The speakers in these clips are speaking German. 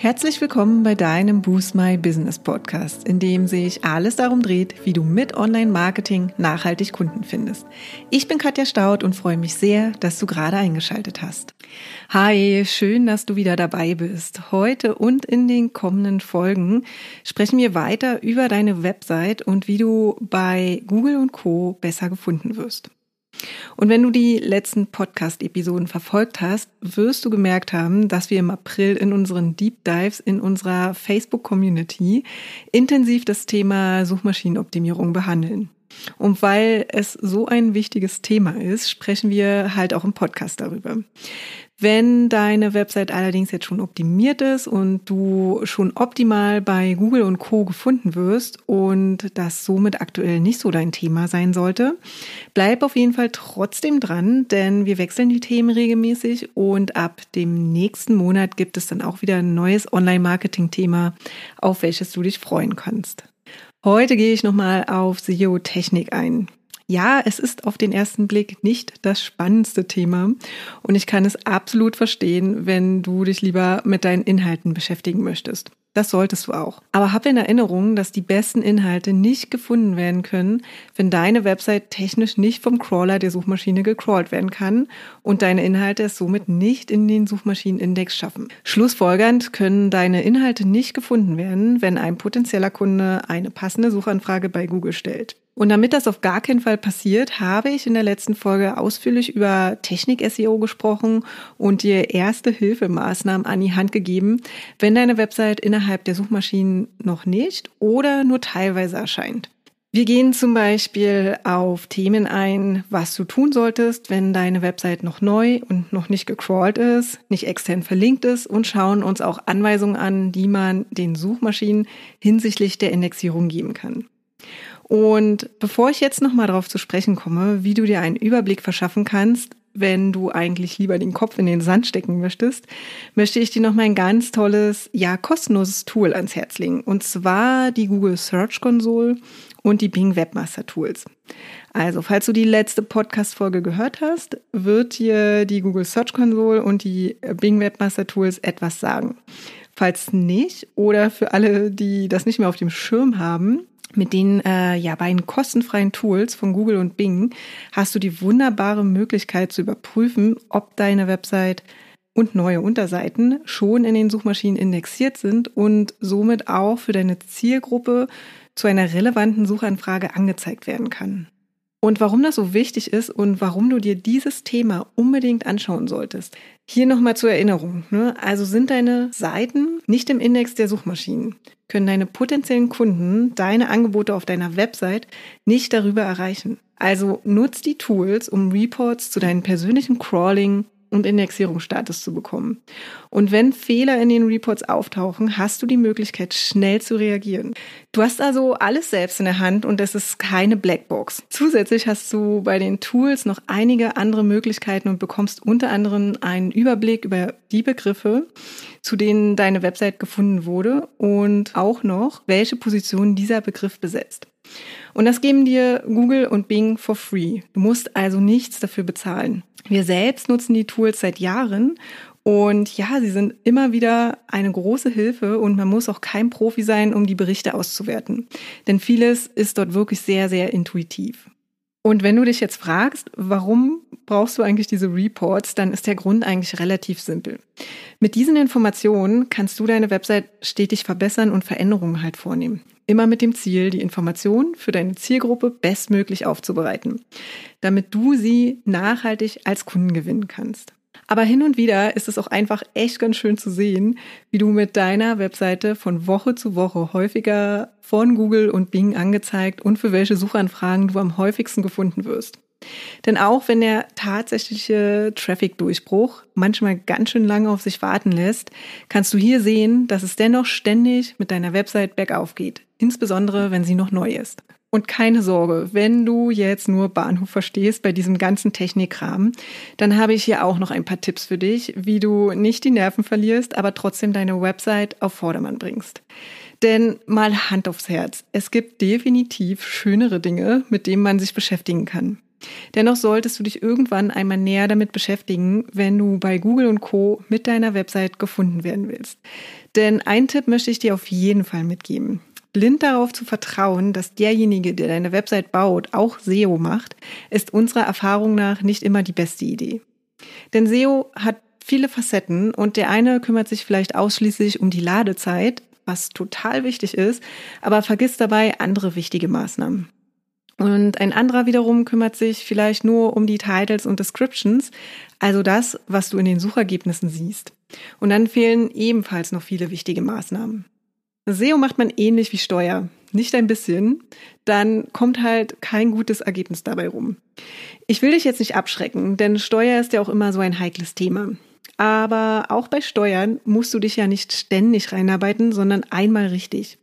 Herzlich willkommen bei deinem Boost My Business Podcast, in dem sich alles darum dreht, wie du mit Online-Marketing nachhaltig Kunden findest. Ich bin Katja Staud und freue mich sehr, dass du gerade eingeschaltet hast. Hi, schön, dass du wieder dabei bist. Heute und in den kommenden Folgen sprechen wir weiter über deine Website und wie du bei Google und Co besser gefunden wirst. Und wenn du die letzten Podcast-Episoden verfolgt hast, wirst du gemerkt haben, dass wir im April in unseren Deep Dives in unserer Facebook-Community intensiv das Thema Suchmaschinenoptimierung behandeln. Und weil es so ein wichtiges Thema ist, sprechen wir halt auch im Podcast darüber. Wenn deine Website allerdings jetzt schon optimiert ist und du schon optimal bei Google und Co gefunden wirst und das somit aktuell nicht so dein Thema sein sollte, bleib auf jeden Fall trotzdem dran, denn wir wechseln die Themen regelmäßig und ab dem nächsten Monat gibt es dann auch wieder ein neues Online-Marketing-Thema, auf welches du dich freuen kannst. Heute gehe ich nochmal auf SEO-Technik ein. Ja, es ist auf den ersten Blick nicht das spannendste Thema und ich kann es absolut verstehen, wenn du dich lieber mit deinen Inhalten beschäftigen möchtest. Das solltest du auch. Aber hab in Erinnerung, dass die besten Inhalte nicht gefunden werden können, wenn deine Website technisch nicht vom Crawler der Suchmaschine gecrawlt werden kann und deine Inhalte es somit nicht in den Suchmaschinenindex schaffen. Schlussfolgernd können deine Inhalte nicht gefunden werden, wenn ein potenzieller Kunde eine passende Suchanfrage bei Google stellt. Und damit das auf gar keinen Fall passiert, habe ich in der letzten Folge ausführlich über Technik-SEO gesprochen und dir erste Hilfemaßnahmen an die Hand gegeben, wenn deine Website innerhalb der Suchmaschinen noch nicht oder nur teilweise erscheint. Wir gehen zum Beispiel auf Themen ein, was du tun solltest, wenn deine Website noch neu und noch nicht gecrawlt ist, nicht extern verlinkt ist und schauen uns auch Anweisungen an, die man den Suchmaschinen hinsichtlich der Indexierung geben kann. Und bevor ich jetzt nochmal darauf zu sprechen komme, wie du dir einen Überblick verschaffen kannst, wenn du eigentlich lieber den Kopf in den Sand stecken möchtest, möchte ich dir noch mal ein ganz tolles, ja, kostenloses Tool ans Herz legen. Und zwar die Google Search Console und die Bing Webmaster Tools. Also, falls du die letzte Podcast-Folge gehört hast, wird dir die Google Search Console und die Bing Webmaster Tools etwas sagen. Falls nicht, oder für alle, die das nicht mehr auf dem Schirm haben, mit den äh, ja beiden kostenfreien Tools von Google und Bing hast du die wunderbare Möglichkeit zu überprüfen, ob deine Website und neue Unterseiten schon in den Suchmaschinen indexiert sind und somit auch für deine Zielgruppe zu einer relevanten Suchanfrage angezeigt werden kann. Und warum das so wichtig ist und warum du dir dieses Thema unbedingt anschauen solltest. Hier nochmal zur Erinnerung. Ne? Also sind deine Seiten nicht im Index der Suchmaschinen, können deine potenziellen Kunden deine Angebote auf deiner Website nicht darüber erreichen. Also nutz die Tools, um Reports zu deinen persönlichen Crawling, und Indexierungsstatus zu bekommen. Und wenn Fehler in den Reports auftauchen, hast du die Möglichkeit, schnell zu reagieren. Du hast also alles selbst in der Hand und es ist keine Blackbox. Zusätzlich hast du bei den Tools noch einige andere Möglichkeiten und bekommst unter anderem einen Überblick über die Begriffe, zu denen deine Website gefunden wurde und auch noch, welche Position dieser Begriff besetzt. Und das geben dir Google und Bing for free. Du musst also nichts dafür bezahlen. Wir selbst nutzen die Tools seit Jahren und ja, sie sind immer wieder eine große Hilfe und man muss auch kein Profi sein, um die Berichte auszuwerten. Denn vieles ist dort wirklich sehr, sehr intuitiv. Und wenn du dich jetzt fragst, warum brauchst du eigentlich diese Reports, dann ist der Grund eigentlich relativ simpel. Mit diesen Informationen kannst du deine Website stetig verbessern und Veränderungen halt vornehmen. Immer mit dem Ziel, die Informationen für deine Zielgruppe bestmöglich aufzubereiten, damit du sie nachhaltig als Kunden gewinnen kannst. Aber hin und wieder ist es auch einfach echt ganz schön zu sehen, wie du mit deiner Webseite von Woche zu Woche häufiger von Google und Bing angezeigt und für welche Suchanfragen du am häufigsten gefunden wirst. Denn auch wenn der tatsächliche Traffic-Durchbruch manchmal ganz schön lange auf sich warten lässt, kannst du hier sehen, dass es dennoch ständig mit deiner Website bergauf geht, insbesondere wenn sie noch neu ist. Und keine Sorge, wenn du jetzt nur Bahnhof verstehst bei diesem ganzen Technikkram, dann habe ich hier auch noch ein paar Tipps für dich, wie du nicht die Nerven verlierst, aber trotzdem deine Website auf Vordermann bringst. Denn mal Hand aufs Herz, es gibt definitiv schönere Dinge, mit denen man sich beschäftigen kann. Dennoch solltest du dich irgendwann einmal näher damit beschäftigen, wenn du bei Google und Co mit deiner Website gefunden werden willst. Denn einen Tipp möchte ich dir auf jeden Fall mitgeben. Blind darauf zu vertrauen, dass derjenige, der deine Website baut, auch SEO macht, ist unserer Erfahrung nach nicht immer die beste Idee. Denn SEO hat viele Facetten und der eine kümmert sich vielleicht ausschließlich um die Ladezeit, was total wichtig ist, aber vergisst dabei andere wichtige Maßnahmen. Und ein anderer wiederum kümmert sich vielleicht nur um die Titles und Descriptions, also das, was du in den Suchergebnissen siehst. Und dann fehlen ebenfalls noch viele wichtige Maßnahmen. SEO macht man ähnlich wie Steuer, nicht ein bisschen, dann kommt halt kein gutes Ergebnis dabei rum. Ich will dich jetzt nicht abschrecken, denn Steuer ist ja auch immer so ein heikles Thema. Aber auch bei Steuern musst du dich ja nicht ständig reinarbeiten, sondern einmal richtig.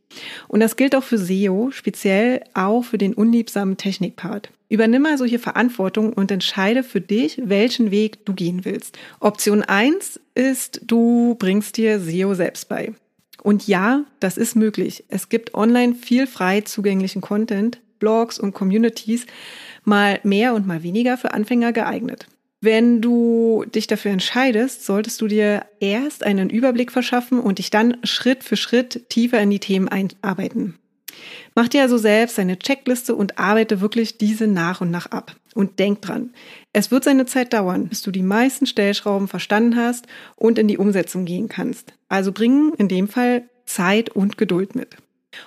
Und das gilt auch für SEO, speziell auch für den unliebsamen Technikpart. Übernimm also hier Verantwortung und entscheide für dich, welchen Weg du gehen willst. Option eins ist, du bringst dir SEO selbst bei. Und ja, das ist möglich. Es gibt online viel frei zugänglichen Content, Blogs und Communities, mal mehr und mal weniger für Anfänger geeignet. Wenn du dich dafür entscheidest, solltest du dir erst einen Überblick verschaffen und dich dann Schritt für Schritt tiefer in die Themen einarbeiten. Mach dir also selbst eine Checkliste und arbeite wirklich diese nach und nach ab. Und denk dran, es wird seine Zeit dauern, bis du die meisten Stellschrauben verstanden hast und in die Umsetzung gehen kannst. Also bringen in dem Fall Zeit und Geduld mit.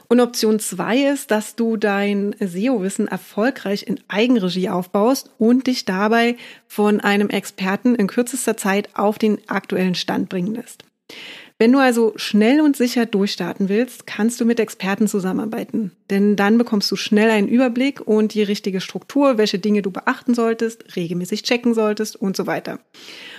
Und Option zwei ist, dass du dein SEO-Wissen erfolgreich in Eigenregie aufbaust und dich dabei von einem Experten in kürzester Zeit auf den aktuellen Stand bringen lässt. Wenn du also schnell und sicher durchstarten willst, kannst du mit Experten zusammenarbeiten. Denn dann bekommst du schnell einen Überblick und die richtige Struktur, welche Dinge du beachten solltest, regelmäßig checken solltest und so weiter.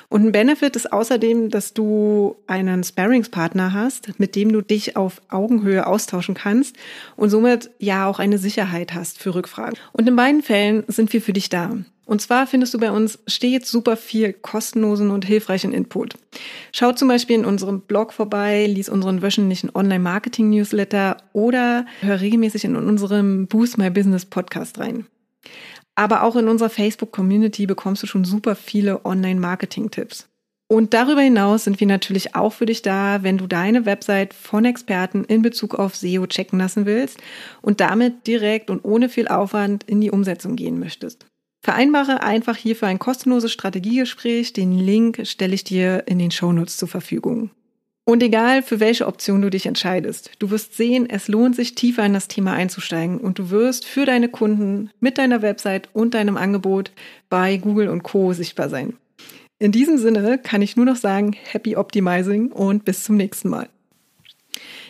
Und ein Benefit ist außerdem, dass du einen Sparringspartner hast, mit dem du dich auf Augenhöhe austauschen kannst und somit ja auch eine Sicherheit hast für Rückfragen. Und in beiden Fällen sind wir für dich da. Und zwar findest du bei uns stets super viel kostenlosen und hilfreichen Input. Schau zum Beispiel in unserem Blog vorbei, lies unseren wöchentlichen Online-Marketing-Newsletter oder hör regelmäßig in unserem Boost My Business Podcast rein. Aber auch in unserer Facebook-Community bekommst du schon super viele Online-Marketing-Tipps. Und darüber hinaus sind wir natürlich auch für dich da, wenn du deine Website von Experten in Bezug auf SEO checken lassen willst und damit direkt und ohne viel Aufwand in die Umsetzung gehen möchtest. Vereinbare einfach hierfür ein kostenloses Strategiegespräch. Den Link stelle ich dir in den Shownotes zur Verfügung. Und egal, für welche Option du dich entscheidest, du wirst sehen, es lohnt sich tiefer in das Thema einzusteigen und du wirst für deine Kunden mit deiner Website und deinem Angebot bei Google und Co sichtbar sein. In diesem Sinne kann ich nur noch sagen, happy optimizing und bis zum nächsten Mal.